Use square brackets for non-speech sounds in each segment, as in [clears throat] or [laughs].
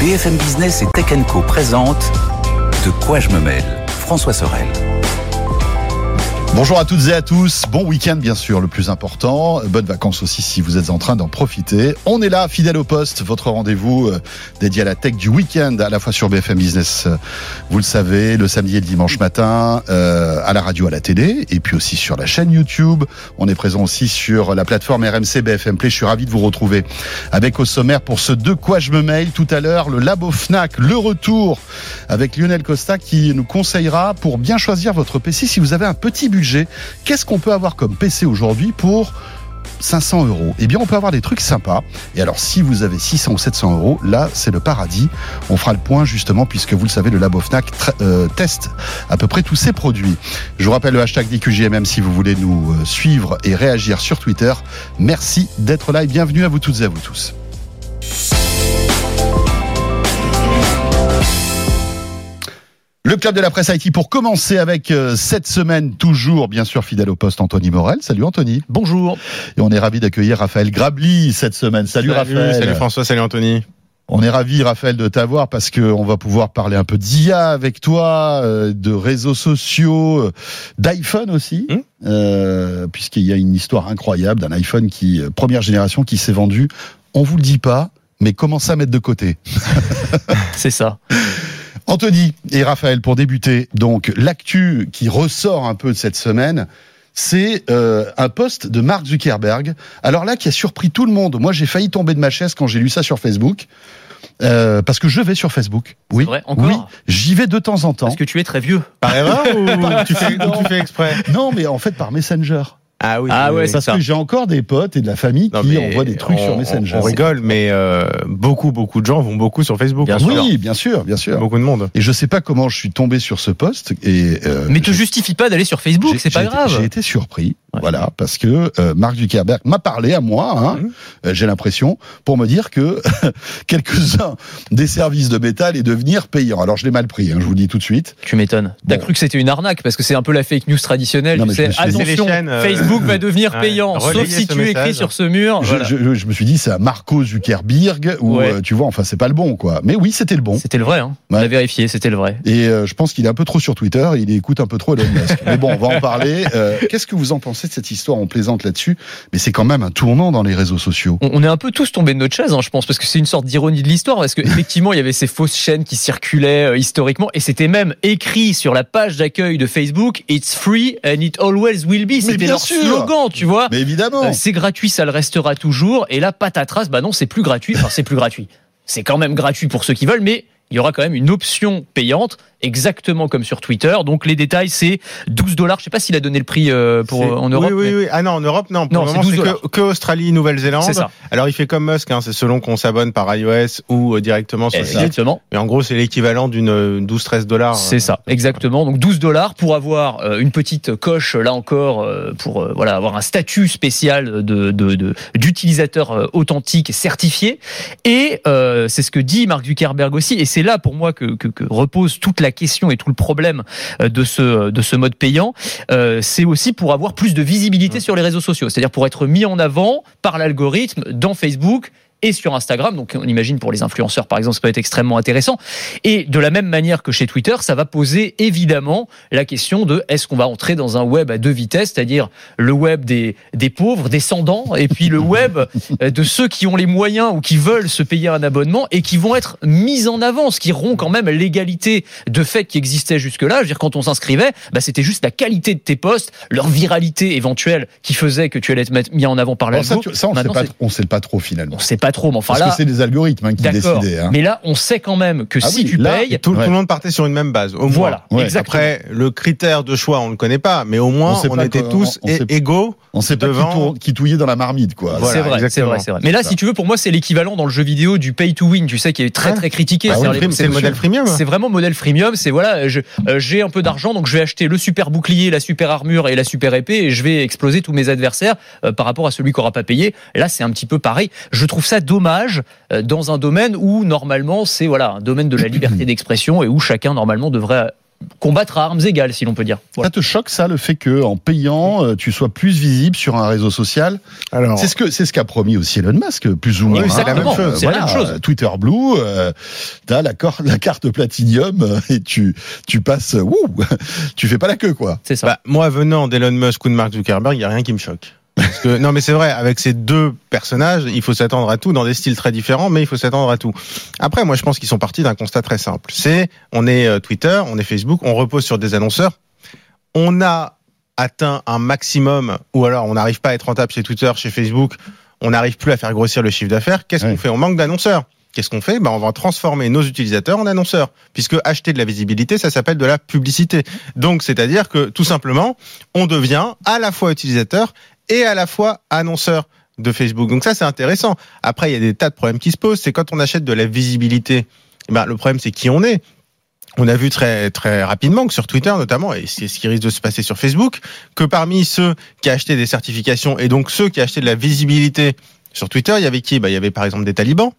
BFM Business et Tech Co De quoi je me mêle François Sorel. Bonjour à toutes et à tous. Bon week-end, bien sûr, le plus important. Bonnes vacances aussi si vous êtes en train d'en profiter. On est là, fidèle au poste, votre rendez-vous euh, dédié à la tech du week-end, à la fois sur BFM Business, euh, vous le savez, le samedi et le dimanche matin, euh, à la radio, à la télé, et puis aussi sur la chaîne YouTube. On est présent aussi sur la plateforme RMC BFM Play. Je suis ravi de vous retrouver avec au sommaire pour ce De quoi je me mail tout à l'heure, le Labo Fnac, le retour avec Lionel Costa qui nous conseillera pour bien choisir votre PC si vous avez un petit budget Qu'est-ce qu'on peut avoir comme PC aujourd'hui pour 500 euros? Eh bien, on peut avoir des trucs sympas. Et alors, si vous avez 600 ou 700 euros, là, c'est le paradis. On fera le point justement, puisque vous le savez, le Labo Fnac euh, teste à peu près tous ces produits. Je vous rappelle le hashtag DQJMM si vous voulez nous euh, suivre et réagir sur Twitter. Merci d'être là et bienvenue à vous toutes et à vous tous. Le club de la presse IT pour commencer avec euh, cette semaine toujours bien sûr fidèle au poste Anthony Morel. Salut Anthony. Bonjour. Et on est ravi d'accueillir Raphaël Grabli cette semaine. Salut, Raphaël. Salut François, salut Anthony. On est ravi, Raphaël, de t'avoir parce que on va pouvoir parler un peu d'IA avec toi, euh, de réseaux sociaux, euh, d'iPhone aussi, hmm euh, puisqu'il y a une histoire incroyable d'un iPhone qui première génération qui s'est vendu. On vous le dit pas, mais commence à mettre de côté? [laughs] C'est ça. Anthony et Raphaël, pour débuter, donc l'actu qui ressort un peu de cette semaine, c'est euh, un post de Mark Zuckerberg. Alors là, qui a surpris tout le monde. Moi, j'ai failli tomber de ma chaise quand j'ai lu ça sur Facebook. Euh, parce que je vais sur Facebook. Oui, vrai, encore oui, j'y vais de temps en temps. Parce que tu es très vieux. Par erreur ou tu fais, tu fais exprès? Non, mais en fait par Messenger. Ah oui. Ah ouais, parce que j'ai encore des potes et de la famille qui envoient des trucs sur Messenger. On, rigole, mais euh, beaucoup, beaucoup de gens vont beaucoup sur Facebook. Bien oui, bien sûr, bien sûr. Beaucoup de monde. Et je sais pas comment je suis tombé sur ce poste. Et euh, mais te justifie pas d'aller sur Facebook, c'est pas grave. J'ai été surpris. Voilà, parce que euh, Marc Zuckerberg m'a parlé à moi, hein, mmh. euh, j'ai l'impression, pour me dire que [laughs] quelques-uns des services de métal allaient devenir payants. Alors je l'ai mal pris, hein, je vous le dis tout de suite. Tu m'étonnes. T'as cru que c'était une arnaque parce que c'est un peu la fake news traditionnelle. tu sais, attention, euh, Facebook va devenir payant, sauf si tu écris sur ce mur. Je, je, je me suis dit c'est à Marco Zuckerberg ou tu vois, enfin c'est pas le bon quoi. Mais oui, c'était le bon. C'était le vrai. Hein. On a vérifié, c'était le vrai. Et je pense qu'il est un peu trop sur Twitter, il écoute un peu trop Elon Musk. [laughs] Mais bon, on va en parler. Qu'est-ce que vous en pensez de cette histoire On plaisante là-dessus, mais c'est quand même un tournant dans les réseaux sociaux. On est un peu tous tombés de notre chaise, hein, je pense, parce que c'est une sorte d'ironie de l'histoire, parce qu'effectivement, [laughs] il y avait ces fausses chaînes qui circulaient euh, historiquement, et c'était même écrit sur la page d'accueil de Facebook, It's free and it always will be. C'était leur slogan, tu vois. Mais évidemment. Euh, c'est gratuit, ça le restera toujours, et là, patatras, bah non, c'est plus gratuit, enfin, c'est plus gratuit. C'est quand même gratuit pour ceux qui veulent, mais il y aura quand même une option payante exactement comme sur Twitter. Donc les détails, c'est 12 dollars. Je sais pas s'il a donné le prix euh, pour en Europe. Oui, oui, oui. Ah non, en Europe, non. Pour non, c'est que, que, Australie, Nouvelle-Zélande. C'est ça. Alors il fait comme Musk, hein, c'est selon qu'on s'abonne par iOS ou euh, directement sur le site. Exactement. Mais en gros, c'est l'équivalent d'une 12-13 euh, dollars. C'est ça, exactement. Donc 12 dollars pour avoir une petite coche là encore pour voilà avoir un statut spécial de d'utilisateur de, authentique certifié. Et c'est ce que dit Mark Zuckerberg aussi. Et c'est là pour moi que, que, que repose toute la question et tout le problème euh, de ce, de ce mode payant, euh, c'est aussi pour avoir plus de visibilité sur les réseaux sociaux, c'est-à-dire pour être mis en avant par l'algorithme dans Facebook et sur Instagram. Donc on imagine pour les influenceurs par exemple, ça peut être extrêmement intéressant. Et de la même manière que chez Twitter, ça va poser évidemment la question de est-ce qu'on va entrer dans un web à deux vitesses, c'est-à-dire le web des, des pauvres, descendants, et puis le web de ceux qui ont les moyens ou qui veulent se payer un abonnement et qui vont être mis en avant, ce qui rompt quand même l'égalité de fait qui existait jusque-là. Je veux dire, quand on s'inscrivait, bah, c'était juste la qualité de tes posts, leur viralité éventuelle qui faisait que tu allais être mis en avant par la ça, ça, on ne sait, pas, sait pas trop finalement. On sait pas trop, mais enfin Parce que c'est des algorithmes hein, qui décidaient. Hein. Mais là, on sait quand même que ah si tu payes, tout, le monde partait sur une même base. Au voilà. Après, le critère de choix, on le connaît pas, mais au moins, on, était tous égaux. On sait pas devant... qui, touillait dans la marmite, quoi. c'est vrai, c'est vrai, Mais là, si tu veux, pour moi, c'est l'équivalent dans le jeu vidéo du pay to win, tu sais, qui est très très critiqué. Bah c'est le modèle freemium. C'est vraiment modèle freemium. C'est voilà, euh, j'ai un peu d'argent, donc je vais acheter le super bouclier, la super armure et la super épée, et je vais exploser tous mes adversaires euh, par rapport à celui qui aura pas payé. Là, c'est un petit peu pareil. Je trouve ça dommage euh, dans un domaine où normalement c'est voilà un domaine de la liberté [clears throat] d'expression et où chacun normalement devrait combattre à armes égales, si l'on peut dire. Ça te choque ça, le fait que en payant, euh, tu sois plus visible sur un réseau social? Alors, c'est ce que c'est ce qu'a promis aussi Elon Musk, plus ou moins. Oui, c'est la, même chose. la même chose. Twitter Blue, euh, t'as la, la, carte Platinium euh, et tu tu passes, wouh, [laughs] tu fais pas la queue quoi. C'est ça. Bah, moi, venant d'Elon Musk ou de Mark Zuckerberg, il y a rien qui me choque. Parce que, non, mais c'est vrai, avec ces deux personnages, il faut s'attendre à tout, dans des styles très différents, mais il faut s'attendre à tout. Après, moi, je pense qu'ils sont partis d'un constat très simple. C'est, on est euh, Twitter, on est Facebook, on repose sur des annonceurs. On a atteint un maximum, ou alors on n'arrive pas à être rentable chez Twitter, chez Facebook, on n'arrive plus à faire grossir le chiffre d'affaires. Qu'est-ce qu'on fait? On manque d'annonceurs. Qu'est-ce qu'on fait? Ben, On va transformer nos utilisateurs en annonceurs, puisque acheter de la visibilité, ça s'appelle de la publicité. Donc, c'est-à-dire que tout simplement, on devient à la fois utilisateur et à la fois annonceur de Facebook. Donc ça, c'est intéressant. Après, il y a des tas de problèmes qui se posent. C'est quand on achète de la visibilité, eh ben, le problème, c'est qui on est. On a vu très très rapidement que sur Twitter notamment, et c'est ce qui risque de se passer sur Facebook, que parmi ceux qui achetaient des certifications et donc ceux qui achetaient de la visibilité sur Twitter, il y avait qui? Bah, Il y avait par exemple des talibans,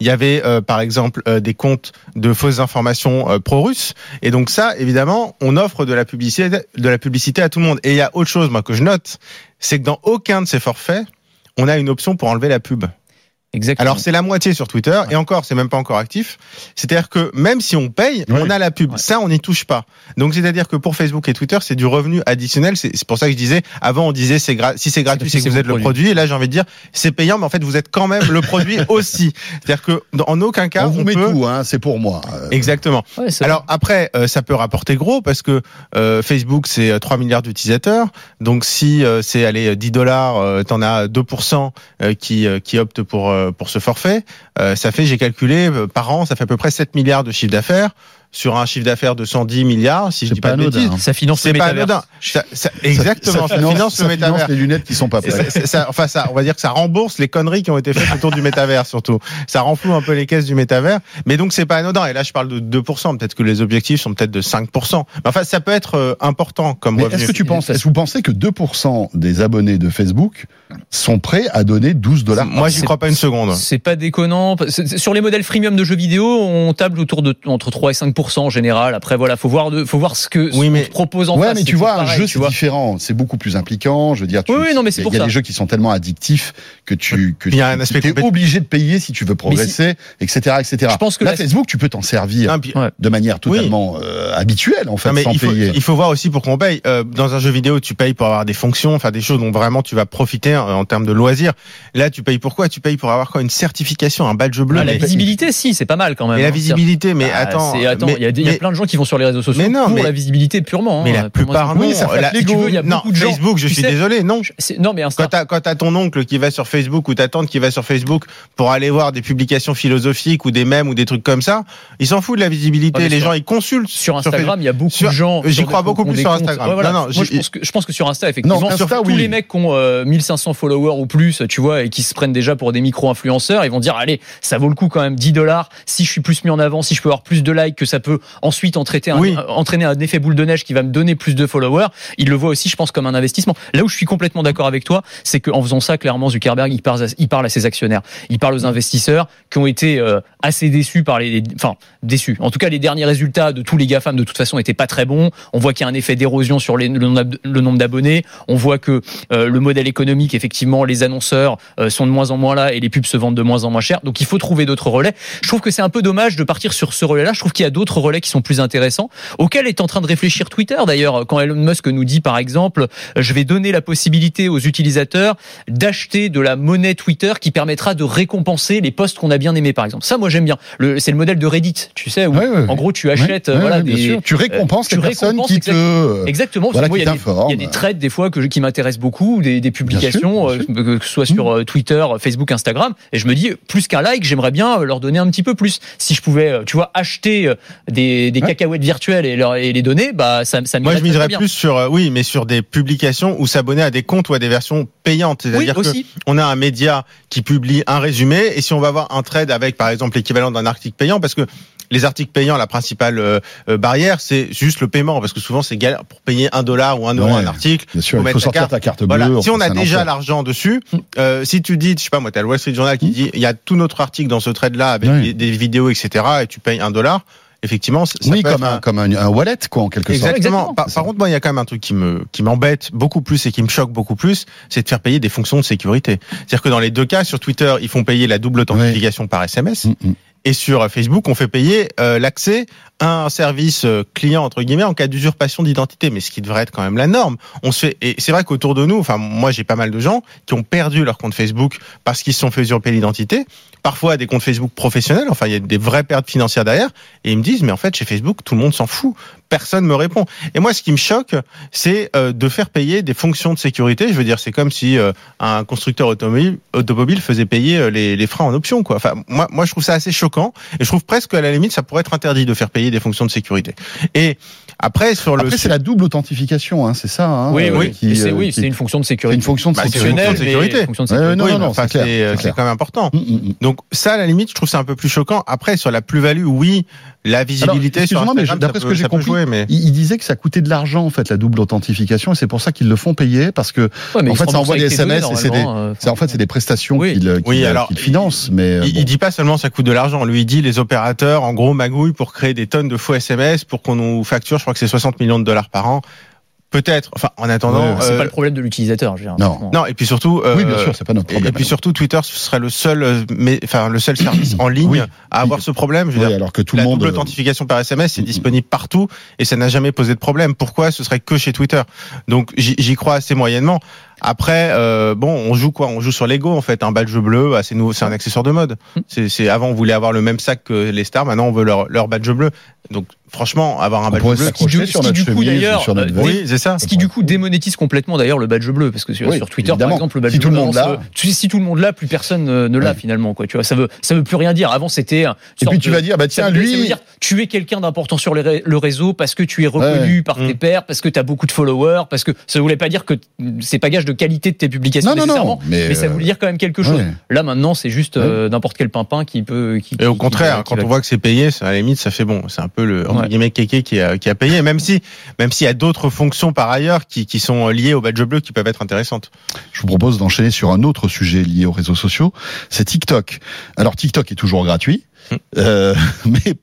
il y avait euh, par exemple euh, des comptes de fausses informations euh, pro-russes. Et donc ça, évidemment, on offre de la publicité, de la publicité à tout le monde. Et il y a autre chose, moi, que je note, c'est que dans aucun de ces forfaits, on a une option pour enlever la pub. Alors c'est la moitié sur Twitter et encore c'est même pas encore actif. C'est-à-dire que même si on paye, on a la pub. Ça on n'y touche pas. Donc c'est-à-dire que pour Facebook et Twitter c'est du revenu additionnel. C'est pour ça que je disais avant on disait c'est si c'est gratuit c'est que vous êtes le produit. Et là j'ai envie de dire c'est payant mais en fait vous êtes quand même le produit [laughs] aussi. C'est-à-dire que en aucun cas on vous met tout. Hein, c'est pour moi. Euh. Exactement. Alors après euh, ça peut rapporter gros parce que euh, Facebook c'est 3 milliards d'utilisateurs. Donc si c'est allez 10 dollars, t'en as 2% qui qui optent pour euh, pour ce forfait, euh, ça fait, j'ai calculé, euh, par an, ça fait à peu près 7 milliards de chiffre d'affaires. Sur un chiffre d'affaires de 110 milliards, si je dis pas, de bêtises. Ça finance exactement, ça, finance, le métavers. les lunettes qui sont pas prêtes. enfin, ça, on va dire que ça rembourse les conneries qui ont été faites autour du métavers, surtout. Ça renfloue un peu les caisses du métavers. Mais donc, c'est pas anodin. Et là, je parle de 2%. Peut-être que les objectifs sont peut-être de 5%. Mais enfin, ça peut être euh, important comme revenu. Est-ce que tu penses, est-ce que vous pensez que 2% des abonnés de Facebook sont prêts à donner 12 dollars Moi, j'y crois pas une seconde. C'est pas déconnant. Sur les modèles freemium de jeux vidéo, on table autour de, entre 3 et 5% en général. Après, voilà, faut voir, de, faut voir ce que oui, mais, propose en ouais, mais tu vois, un jeu c'est différent, c'est beaucoup plus impliquant. Je veux dire, tu, oui, non, mais c'est Il y a des jeux qui sont tellement addictifs que tu que tu es obligé de payer si tu veux progresser, etc., etc. Je pense que là, Facebook, tu peux t'en servir de manière totalement euh, habituelle en fait, mais sans il faut, payer. Il faut voir aussi pour qu'on paye. Euh, dans un jeu vidéo, tu payes pour avoir des fonctions, faire des choses dont vraiment tu vas profiter en, termes de loisirs. Là, tu payes pourquoi Tu payes pour avoir quoi? Une certification, un badge bleu. Ah, la visibilité, si, c'est pas mal quand même. Et la hein. visibilité, mais ah, attends, il y a plein de gens qui vont sur les réseaux sociaux non, pour la visibilité purement. Mais la plupart, non. Ça il y a beaucoup de gens. Facebook, je suis désolé, non. Non, mais Insta. Quand t'as ton oncle qui va sur Facebook ou ta tante qui va sur Facebook pour aller voir des publications philosophiques ou des mèmes ou des trucs comme ça, ils s'en foutent de la visibilité. les gens, ils consultent. Sur Instagram, il y a beaucoup de gens. J'y crois beaucoup plus sur Instagram. Non, non. Je pense que sur Insta, effectivement, tous les mecs qui ont 1500 euh, followers ou plus, tu vois, et qui se prennent déjà pour des micro-influenceurs, ils vont dire, allez, ça vaut le coup quand même 10 dollars. Si je suis plus mis en avant, si je peux avoir plus de likes, que ça peut ensuite entraîner un, entraîner un effet boule de neige qui va me donner plus de followers, il le voit aussi, je pense, comme un investissement. Là où je suis complètement d'accord avec toi, c'est qu'en faisant ça, clairement, Zuckerberg, il parle, à, il parle à ses actionnaires, il parle aux investisseurs qui ont été euh, assez déçus par les, enfin déçus. En tout cas, les derniers résultats de tous les GAFAM de toute façon n'étaient pas très bons. On voit qu'il y a un effet d'érosion sur le, nombre d'abonnés. On voit que euh, le modèle économique, effectivement, les annonceurs euh, sont de moins en moins là et les pubs se vendent de moins en moins cher. Donc il faut trouver d'autres relais. Je trouve que c'est un peu dommage de partir sur ce relais-là. Je trouve qu'il y a d'autres relais qui sont plus intéressants, auxquels est en train de réfléchir Twitter d'ailleurs. Quand Elon Musk nous dit par exemple, je vais donner la possibilité aux utilisateurs d'acheter de la monnaie Twitter qui permettra de récompenser les posts qu'on a bien aimés par exemple. Ça, moi j'aime bien. C'est le modèle de Reddit, tu sais, où en gros tu achètes, voilà, des, tu récompenses euh, les personnes qui te, exactement. Voilà, il, y a des, il y a des trades des fois que qui m'intéressent beaucoup, des, des publications, euh, que ce soit sur euh, Twitter, Facebook, Instagram, et je me dis plus qu'un like, j'aimerais bien leur donner un petit peu plus. Si je pouvais, tu vois, acheter des, des cacahuètes virtuelles et, leur, et les donner, bah ça, ça Moi, je miserais plus sur, oui, mais sur des publications ou s'abonner à des comptes ou à des versions payantes. C'est-à-dire oui, on a un média qui publie un résumé et si on va avoir un trade avec, par exemple, l'équivalent d'un article payant, parce que les articles payants, la principale euh, euh, barrière, c'est juste le paiement, parce que souvent c'est galère pour payer un dollar ou un euro un article. Bien sûr, il faut sortir ta carte bleue. Si on a déjà l'argent dessus, euh, si tu dis, je sais pas moi, t'as le Wall Street Journal qui mm. dit, il y a tout notre article dans ce trade-là avec des, vidéos, etc., et tu payes un dollar effectivement, ça oui, peut comme être un, comme un, un wallet, quoi, en quelque sorte. Exactement. Exactement. Par, par contre, moi, il y a quand même un truc qui me qui m'embête beaucoup plus et qui me choque beaucoup plus, c'est de faire payer des fonctions de sécurité. C'est-à-dire que dans les deux cas, sur Twitter, ils font payer la double authentification par SMS. Mm, mm. Et sur Facebook, on fait payer euh, l'accès à un service euh, client entre guillemets en cas d'usurpation d'identité, mais ce qui devrait être quand même la norme. On se fait et c'est vrai qu'autour de nous, enfin moi j'ai pas mal de gens qui ont perdu leur compte Facebook parce qu'ils se sont fait usurper l'identité. Parfois des comptes Facebook professionnels, enfin il y a des vraies pertes financières derrière, et ils me disent mais en fait chez Facebook tout le monde s'en fout, personne me répond. Et moi ce qui me choque, c'est euh, de faire payer des fonctions de sécurité. Je veux dire c'est comme si euh, un constructeur automobile, automobile faisait payer euh, les, les freins en option quoi. Enfin moi moi je trouve ça assez choquant et je trouve presque qu'à la limite ça pourrait être interdit de faire payer des fonctions de sécurité. Et après sur le Après, c'est la double authentification, hein, c'est ça. Hein, Oui, euh, oui, qui, c'est euh, oui, qui- c'est une fonction de c'est sécurité. une fonction de Bah, c'est une sécurité. fonction de Fonctionnelle, mais sécurité. fonction de Ouais, sécurité. non, Oui, non, non, enfin, c'est clair, c'est euh, c'est c'est clair. quand même important. Mm, mm, mm. Donc ça, à la limite, je trouve c'est un peu plus choquant. Après, sur la plus-value, oui, la visibilité sur excuse-moi, mais Instagram, d'après ce que j'ai compris, jouer, mais... Il, il disait que ça coûtait de l'argent en fait la double authentification et c'est pour ça qu'ils le font payer parce que Ouais, en fait ça envoie des SMS et c'est des euh, c'est en fait c'est des prestations Oui. qu'il Oui, qu'il- alors, qu'il finance mais euh, Il, bon. il dit pas seulement ça coûte de l'argent. Lui, il dit les opérateurs, en gros, magouillent pour créer des tonnes de faux SMS pour qu'on nous facture. Je crois que c'est 60 millions de dollars par an. Peut-être. Enfin, en attendant. Ouais, C'est euh, pas le problème de l'utilisateur, je veux dire. Non. Non, et puis surtout. euh, oui bien sûr c'est pas notre problème. et puis surtout, Twitter ce serait le seul, euh, mais, enfin, le seul service en ligne Oui. à avoir ce problème. Je veux Oui, dire, alors que tout la le monde double euh, authentification par SMS est Mm, mm. disponible partout et ça n'a jamais posé de problème. Pourquoi ce serait que chez Twitter? Donc j'y crois assez moyennement. Après, euh, bon, on joue quoi? On joue sur l'ego en fait. Un badge bleu, bah, c'est nouveau, c'est un accessoire de mode. Mm. C'est avant on voulait avoir le même sac que les stars, maintenant on veut leur, leur badge bleu. Donc franchement, avoir un on badge bleu, s'accrocher qui, sur qui, notre du coup, d'ailleurs, euh, oui, c'est ça. Ce qui du coup démonétise complètement d'ailleurs le badge bleu parce que sur, Oui, sur Twitter évidemment. par exemple le badge Si tout bleu le monde l'a. sais, si tout le monde l'a plus personne ne, l'a Ouais. finalement quoi tu vois ça veut ça veut plus rien dire avant c'était et puis tu de- vas dire bah tiens veut, ça veut lui dire tu es quelqu'un d'important sur le réseau parce que tu es reconnu par tes Mm. pairs parce que tu as beaucoup de followers parce que ça voulait pas dire que c'est pas gage de qualité de tes publications Non, non, non, nécessairement mais, mais, ça euh, voulait dire quand même quelque chose ouais. là maintenant c'est juste euh, n'importe quel pimpin qui peut qui, Et au qui- contraire, qui- qui quand va- on voit que c'est payé, ça, à la limite, ça fait bon. C'est un peu le entre Ouais. guillemets kéké qui a, qui a payé, même si même s'il y a d'autres fonctions par ailleurs qui, qui sont liées au badge bleu qui peuvent être intéressantes. Je vous propose d'enchaîner sur un autre sujet lié aux réseaux sociaux, c'est TikTok. Alors TikTok est toujours gratuit, Mm. euh, [laughs] mais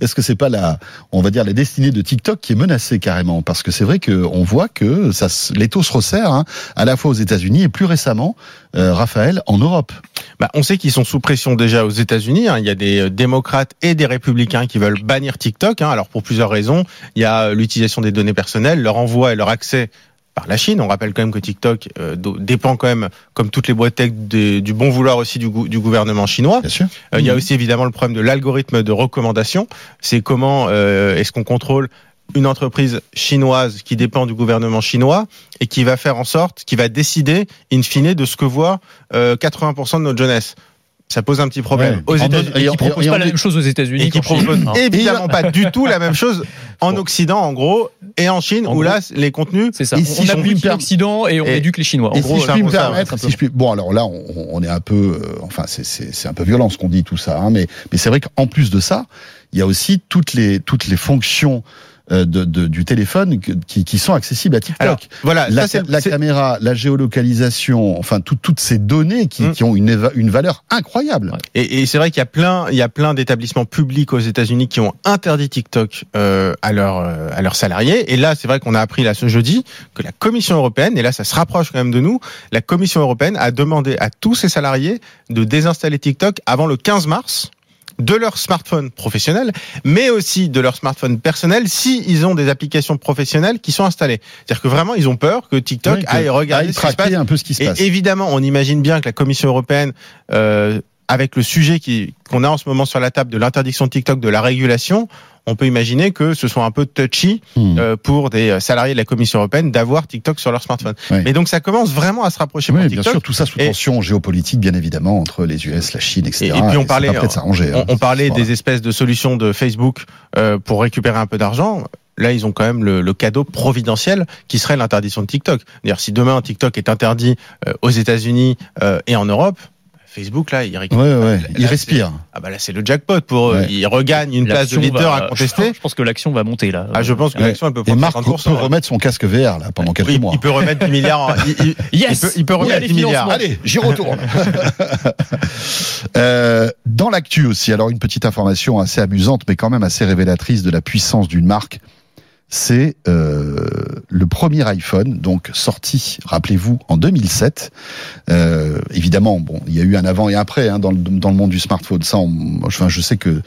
est-ce que c'est pas la, on va dire la destinée de TikTok qui est menacée carrément? Parce que c'est vrai que on voit que ça, se- l'étau se resserre, hein, à la fois aux États-Unis et plus récemment, euh, Raphaël, en Europe. Bah, on sait qu'ils sont sous pression déjà aux États-Unis. hein. Il y a des euh, démocrates et des républicains qui veulent bannir TikTok. hein. Alors pour plusieurs raisons, il y a euh, l'utilisation des données personnelles, leur envoi et leur accès par la Chine. On rappelle quand même que TikTok euh, dépend quand même, comme toutes les boîtes tech, des- du bon vouloir aussi du, gou- du gouvernement chinois. Bien sûr. Euh, Il y a aussi évidemment le problème de l'algorithme de recommandation. C'est comment euh, est-ce qu'on contrôle une entreprise chinoise qui dépend du gouvernement chinois et qui va faire en sorte, qui va décider in fine de ce que voit euh, 80% de notre jeunesse. Ça pose un petit problème Ouais. aux États-Unis. Et qui en- propose et en- pas la même chose aux États-Unis Et qui propose évidemment pas du tout la même chose [laughs] en Occident, en gros, et en Chine, En où gros. là, les contenus. C'est ça. Et on si perm- l'Occident et on Et- éduque les Chinois. En Et gros, si je puis me peu ça, permettre, ouais, si je puis, bon alors là, on, on est un peu, euh, enfin c'est un peu violent ce qu'on dit tout ça, hein, mais mais c'est vrai qu'en plus de ça, il y a aussi toutes les toutes les fonctions de, de- du téléphone qui, qui sont accessibles à TikTok. Alors, voilà, la, ça, caméra, la géolocalisation, enfin tout- toutes ces données qui, Mm. qui ont une, éva- une valeur incroyable. Et, et c'est vrai qu'il y a plein, il y a plein d'établissements publics aux États-Unis qui ont interdit TikTok euh, à leurs euh, à leurs salariés. Et là, c'est vrai qu'on a appris là ce jeudi que la Commission européenne, et là, ça se rapproche quand même de nous, la Commission européenne a demandé à tous ses salariés de désinstaller TikTok avant le 15 mars de leur smartphone professionnel, mais aussi de leur smartphone personnel si ils ont des applications professionnelles qui sont installées. C'est-à-dire que vraiment, ils ont peur que TikTok Oui, que- aille regarder aille ce qui se passe un peu ce qui se et passe. évidemment, on imagine bien que la Commission européenne, euh, avec le sujet qui- qu'on a en ce moment sur la table de l'interdiction de TikTok, de la régulation, on peut imaginer que ce soit un peu touchy Hmm. euh, pour des salariés de la Commission européenne d'avoir TikTok sur leur smartphone. Oui. Mais donc ça commence vraiment à se rapprocher Oui, pour bien TikTok. sûr, tout ça sous Et- tension géopolitique, bien évidemment, entre les US, la Chine, etc. Et- et puis on parlait-. On, hein. on parlait Voilà. des espèces de solutions de Facebook euh, pour récupérer un peu d'argent. Là, ils ont quand même le, le cadeau providentiel qui serait l'interdiction de TikTok. D'ailleurs, si demain TikTok est interdit euh, aux États-Unis euh, et en Europe, Facebook là, il Ouais, récupère. ouais, Là, il c'est- respire. Ah bah là, c'est le jackpot pour eux. Ouais. Ils regagnent une place de leader va- à contester. Je pense que l'action va monter là. Ah, je pense que Ouais. l'action elle peut Et prendre Marc peut 50%. là. remettre son casque VR là pendant quelques il, mois. il peut remettre 10 milliards. en- il, [laughs] Yes il peut, il peut remettre allez, 10 milliards. Allez, j'y retourne. [laughs] Euh, dans l'actu aussi, alors une petite information assez amusante, mais quand même assez révélatrice de la puissance d'une marque. C'est euh, le premier iPhone, donc sorti, rappelez-vous, en 2007. Euh, évidemment, bon, il y a eu un avant et un après hein, dans, le, dans le monde du smartphone. Ça, on- enfin, je sais que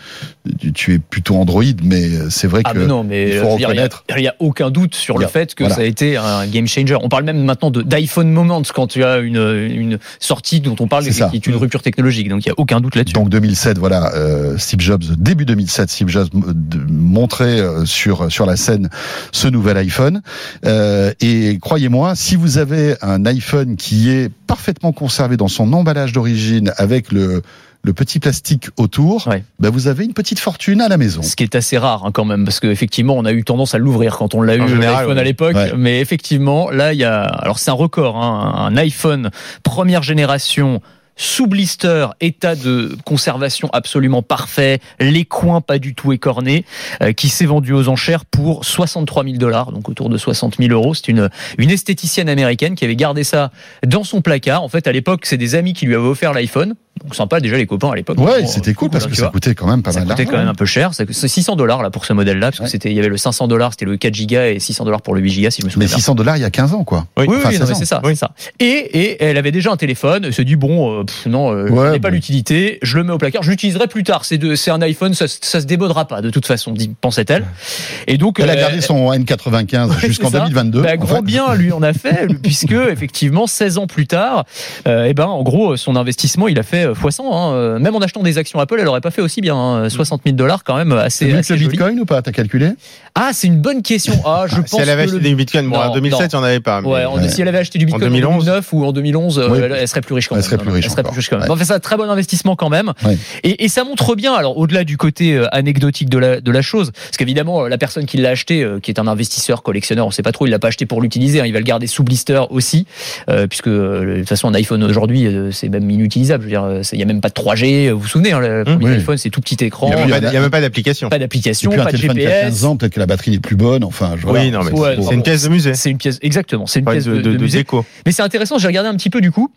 tu es plutôt Android, mais c'est vrai Ah que mais non, mais il euh, faut a- reconnaître. il n'y a, aucun doute sur le a- fait que voilà. ça a été un game changer. On parle même maintenant d'iPhone moment quand tu as une, une sortie dont on parle qui est une rupture technologique. Donc il n'y a aucun doute là-dessus. Donc 2007, voilà, euh, Steve Jobs, début 2007, Steve Jobs euh, montrait euh, sur sur la scène ce nouvel iPhone. Euh, et croyez-moi, si vous avez un iPhone qui est parfaitement conservé dans son emballage d'origine avec le le petit plastique autour, Ouais. ben vous avez une petite fortune à la maison. Ce qui est assez rare hein, quand même, parce qu'effectivement, on a eu tendance à l'ouvrir quand on l'a eu l'iPhone ouais. à l'époque. Ouais. Mais effectivement, là, il y a. Alors, c'est un record, hein, un iPhone première génération sous blister, état de conservation absolument parfait, les coins pas du tout écornés, euh, qui s'est vendu aux enchères pour 63 000 dollars, donc autour de 60 000 euros. C'est une, une esthéticienne américaine qui avait gardé ça dans son placard. En fait, à l'époque, c'est des amis qui lui avaient offert l'iPhone. Donc sympa déjà les copains à l'époque. Ouais, Bon, c'était cool parce hein, que ça coûtait quand même pas Ça mal coûtait d'argent. quand même un peu cher. C'est c'est 600 dollars là pour ce modèle-là, parce que c'était, il y avait le 500 dollars, c'était le 4 gigas et 600 dollars pour le 8 gigas, si je me souviens Mais bien. 600 dollars il y a 15 ans quoi. Oui, Enfin, oui, non, 16 mais ans. c'est ça, Oui. c'est ça. Et, et elle avait déjà un téléphone. Elle se dit bon, euh, pff, non, euh, Ouais, je n'ai pas l'utilité. Je le mets au placard. Je l'utiliserai plus tard. C'est de, c'est un iPhone, ça, ça se démodera pas de toute façon, pensait-elle. Et donc Elle a euh, gardé son N95 [laughs] Ouais, jusqu'en c'est ça. 2022. Bah, en grand fait. bien lui en a fait, puisque [laughs] effectivement 16 ans plus tard, euh, eh ben en gros son investissement il a fait euh, fois 100. hein. Euh, Même en achetant des actions Apple, elle aurait pas fait aussi bien. hein. 60 000 dollars quand même assez, assez le joli. Bitcoin ou pas T'as calculé? Ah c'est une bonne question. Ah je pense Si elle avait acheté le- des bitcoins, bon, Non, en 2007, il n'y en avait pas. mais- Ouais, en- Ouais. si elle avait acheté du Bitcoin en 2011. 2009 ou en 2011, euh, Oui. elle, elle serait plus riche quand Elle même. serait plus riche Elle serait plus riche quand même. Ouais. Enfin, c'est un très bon investissement quand même. Et, et ça montre bien, alors au-delà du côté euh, anecdotique de la, de la chose, parce qu'évidemment, la personne qui l'a acheté, qui est un investisseur, collectionneur, on sait pas trop, il l'a pas acheté pour l'utiliser, hein, il va le garder sous blister aussi, euh, puisque de toute façon, un iPhone aujourd'hui, c'est même inutilisable. Je veux dire, il y a même pas de 3G. Vous vous souvenez, hein, le premier oui. iPhone, c'est tout petit écran, Il n'y a, même il y pas- a- il même d'application. pas d'application, pas de téléphone qui a 15 GPS. ans, peut-être que la batterie n'est plus bonne. Enfin, je-. Oui, non, mais c'est- une pièce de musée. C'est une pièce, exactement, c'est une pièce de, de, de, de de musée. déco. Mais c'est intéressant, j'ai regardé un petit peu du coup.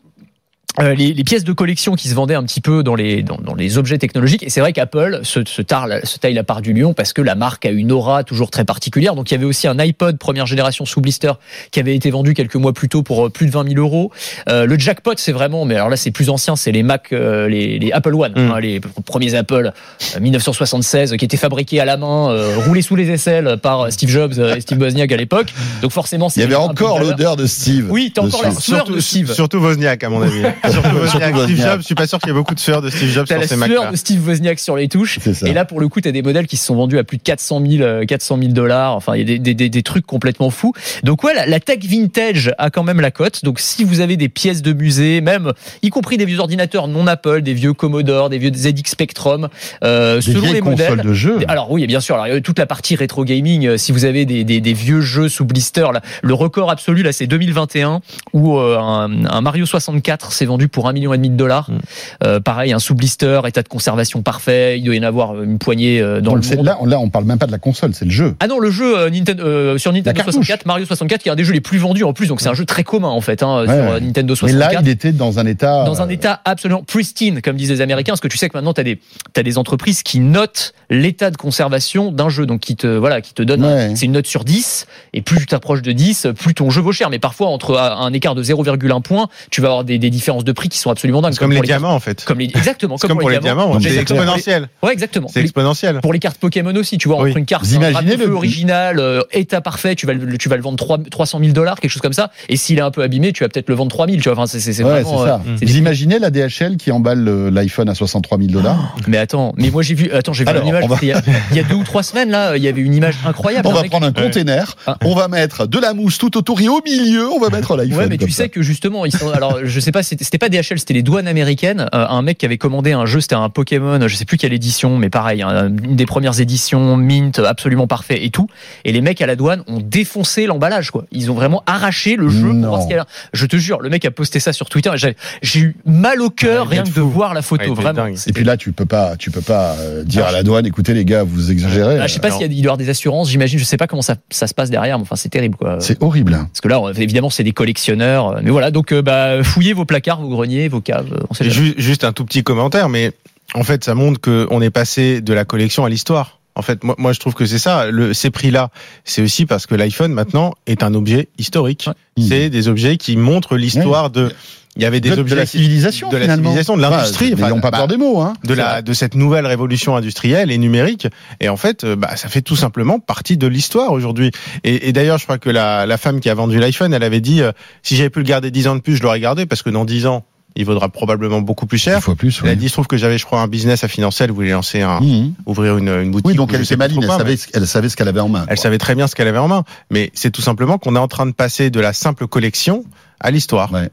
Euh, les, les pièces de collection qui se vendaient un petit peu dans les, dans, dans les objets technologiques. Et c'est vrai qu'Apple se, se, tarle- se taille la part du lion parce que la marque a une aura toujours très particulière. Donc il y avait aussi un iPod première génération sous blister qui avait été vendu quelques mois plus tôt pour euh, plus de 20 000 euros. Euh, le jackpot, c'est vraiment, mais alors là c'est plus ancien, c'est les Mac, euh, les, les Apple One, Mm. hein, les premiers Apple euh, 1976 qui étaient fabriqués à la main, euh, roulés sous les aisselles par Steve Jobs euh, et Steve Wozniak à l'époque. Donc forcément, Il y avait encore l'odeur de Steve. Oui, t'as encore la de Steve. surtout Wozniak, à mon avis. [laughs] [laughs] surtout Wozniak. Steve. Jobs, je suis pas sûr qu'il y ait beaucoup de sueur de Steve Jobs sur la ces sueur Macs-là. de Steve Wozniak sur les touches. C'est ça. Et là, pour le coup, t'as des modèles qui se sont vendus à plus de 400 000, euh, 400 000 dollars. Enfin, il y a des, des, des, des trucs complètement fous. Donc ouais, la, la tech vintage a quand même la cote. Donc si vous avez des pièces de musée, même y compris des vieux ordinateurs non Apple, des vieux Commodore, des vieux ZX Spectrum, euh, Des selon les consoles modèles. de jeux. Alors oui, bien sûr. Alors, a toute la partie rétro gaming. euh, Si vous avez des, des, des vieux jeux sous blister, là, le record absolu là, c'est 2021 où euh, un, un Mario 64 s'est vendu pour un million et demi de dollars. Mm. Euh, pareil, un sous blister, état de conservation parfait. Il doit y en avoir une poignée euh, dans le monde. là, on, là, on parle même pas de la console, c'est le jeu. Ah non, le jeu euh, Nintendo, euh, sur Nintendo cartouche. 64, Mario 64, qui est un des jeux les plus vendus en plus. Donc c'est un jeu très commun en fait hein, Ouais, sur ouais. euh, Nintendo Mais 64 là, il était dans un état. dans un euh, état absolument pristine, comme disent les Américains, parce que tu sais que maintenant tu as des t'as des entreprises qui notent l'état de conservation d'un jeu, donc qui te voilà, qui te Ouais. c'est une note sur 10 et plus tu t'approches de 10, plus ton jeu vaut cher, mais parfois entre un écart de 0,1 point, tu vas avoir des, des différences de prix qui sont absolument dingues comme les pour diamants, en fait. comme les exactement [laughs] comme pour les diamants, Donc, c'est exponentiel. Ouais, exactement. C'est Les- exponentiel. pour les cartes Pokémon aussi, tu vois, Oui. entre une carte un le- original, euh, état parfait, tu vas le, tu vas le vendre 3, 300 000 dollars, quelque chose comme ça. Et s'il est un peu abîmé, tu vas peut-être le vendre 3 000, tu vois. Enfin, c'est, c'est, c'est Ouais, vraiment. ça. euh, Vous imaginez la DHL qui emballe le- l'iPhone à 63 000 dollars Mais attends, mais moi j'ai vu, attends, j'ai vu une image. [laughs] Il, y a, deux ou trois semaines là, il y avait une image incroyable. On va prendre un container, Ah. on va mettre de la mousse tout autour et au milieu, on va mettre l'iPhone. Ouais, mais tu sais que justement, ils sont. Alors, je sais pas, c'était, c'était pas DHL, c'était les douanes américaines. Euh, un mec qui avait commandé un jeu, c'était un Pokémon, je sais plus quelle édition, mais pareil, hein, une des premières éditions, mint, absolument parfait et tout. Et les mecs à la douane ont défoncé l'emballage, quoi. Ils ont vraiment arraché le jeu. Pour voir ce qu'il y a. Je te jure, le mec a posté ça sur Twitter. J'ai j'ai eu mal au cœur rien que de fou. voir la photo, vraiment. Et puis là, tu peux pas, tu peux pas euh, dire Ah, à la douane, écoutez les gars, vous exagérez. Ah, je sais pas s'il y a- il doit y avoir des assurances, j'imagine. Je sais pas comment ça, ça se passe derrière, mais enfin, c'est terrible, quoi. C'est horrible. Parce que là, évidemment, c'est des collectionneurs. Mais voilà, donc euh, bah, fouillez vos placards, vos greniers, vos caves. euh, On sait juste un tout petit commentaire, mais en fait, ça montre qu'on est passé de la collection à l'histoire. En fait, moi, moi, je trouve que c'est ça. Le, ces prix-là, c'est aussi parce que l'iPhone maintenant est un objet historique. Ouais. C'est des objets qui montrent l'histoire de. Il y avait des de, de objets la qui- civilisation, de la finalement. civilisation, de l'industrie. Enfin, N'ayons pas bah, peur des mots, hein. de la de cette nouvelle révolution industrielle et numérique et en fait euh, bah ça fait tout simplement partie de l'histoire aujourd'hui et, et d'ailleurs je crois que la, la femme qui a vendu l'iPhone elle avait dit euh, si j'avais pu le garder 10 ans de plus je l'aurais gardé parce que dans 10 ans il vaudra probablement beaucoup plus Une cher fois plus. elle a oui. dit je trouve que j'avais je crois un business à financer elle voulait lancer un Mhm. ouvrir une, une boutique Oui, donc elle était maline, elle quoi, mais savait, elle savait ce qu'elle avait en main. elle quoi. savait très bien ce qu'elle avait en main mais c'est tout simplement qu'on est en train de passer de la simple collection à l'histoire Ouais.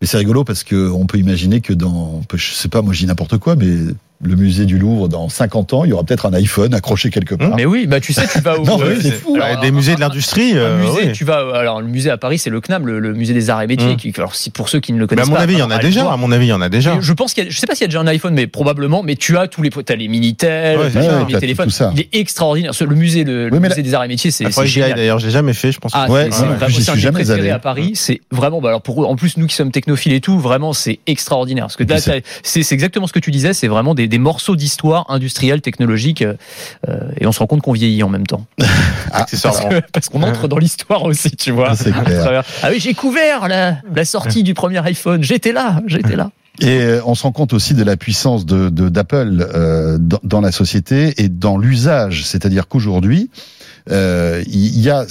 Mais c'est rigolo parce que on peut imaginer que dans, je sais pas, moi dis n'importe quoi, mais le musée du Louvre, dans 50 ans, il y aura peut-être un iPhone accroché quelque part. Mais oui, bah tu sais, tu vas [laughs] au. Non, mais euh, c'est fou. Alors, des musées de l'industrie euh, musée, oui. tu vas alors le musée à Paris, c'est le CNAM, le, le musée des arts et métiers. Mmh. Qui, alors si pour ceux qui ne le mais connaissent à mon pas, avis il y en a déjà voir. à mon avis il y en a déjà Je pense qu'il y a, je sais pas s'il y a déjà un iPhone, mais probablement. Mais tu as tous les, t'as les minitel, Ouais, t'as les téléphones. tout ça. Il est extraordinaire. Le musée, le, le Oui, mais musée des arts et métiers, c'est génial. d'ailleurs, je l'ai jamais fait, je pense. Ah, Ouais, c'est- jamais allé. à Paris. C'est vraiment, bah alors pour en plus nous qui sommes technophiles et tout, vraiment c'est extraordinaire. Parce que c'est exactement ce que tu disais. C'est vraiment des, des morceaux d'histoire industrielle, technologique, euh, euh, et on se rend compte qu'on vieillit en même temps. [laughs] accessoirement. Parce qu'on entre dans l'histoire aussi, tu vois. C'est À clair. travers- Ah oui, j'ai couvert la, la sortie du premier iPhone. J'étais là, j'étais là. Et euh, on se rend compte aussi de la puissance de de- d'Apple euh, dans, dans la société et dans l'usage. C'est-à-dire qu'aujourd'hui, euh, il y a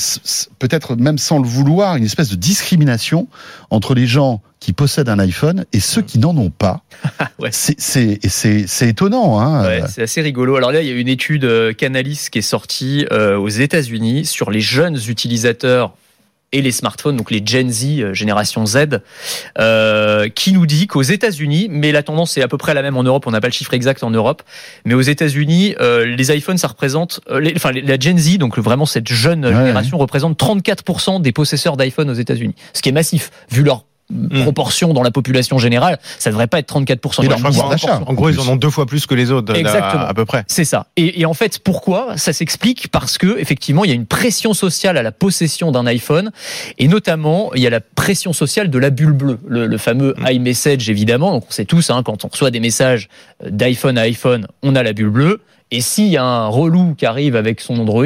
peut-être même sans le vouloir une espèce de discrimination entre les gens qui possèdent un iPhone et ceux qui n'en ont pas. [laughs] Ouais. C'est étonnant. Hein. Ouais, c'est assez rigolo. Alors là, il y a une étude euh, Canalys qui est sortie euh, aux États-Unis sur les jeunes utilisateurs et les smartphones, donc les Gen Z, euh, génération Z, euh, qui nous dit qu'aux États-Unis, mais la tendance est à peu près la même en Europe, on n'a pas le chiffre exact en Europe, mais aux États-Unis, euh, les iPhones, ça représente, euh, les- enfin la Gen Z, donc vraiment cette jeune Ouais, génération, représente 34% des possesseurs d'iPhone aux États-Unis, ce qui est massif vu leur proportion dans la population générale, ça devrait pas être 34%. Et mais leur leur pouvoir proportion. d'achat. En gros, ils en ont deux fois plus que les autres, Exactement. à, à peu près. C'est ça. Et, et en fait, pourquoi Ça s'explique? Parce que effectivement, il y a une pression sociale à la possession d'un iPhone, et notamment, il y a la pression sociale de la bulle bleue, le, le fameux Mm. iMessage évidemment. Donc, on sait tous, hein, quand on reçoit des messages d'iPhone à iPhone, on a la bulle bleue. Et s'il y a un relou qui arrive avec son Android,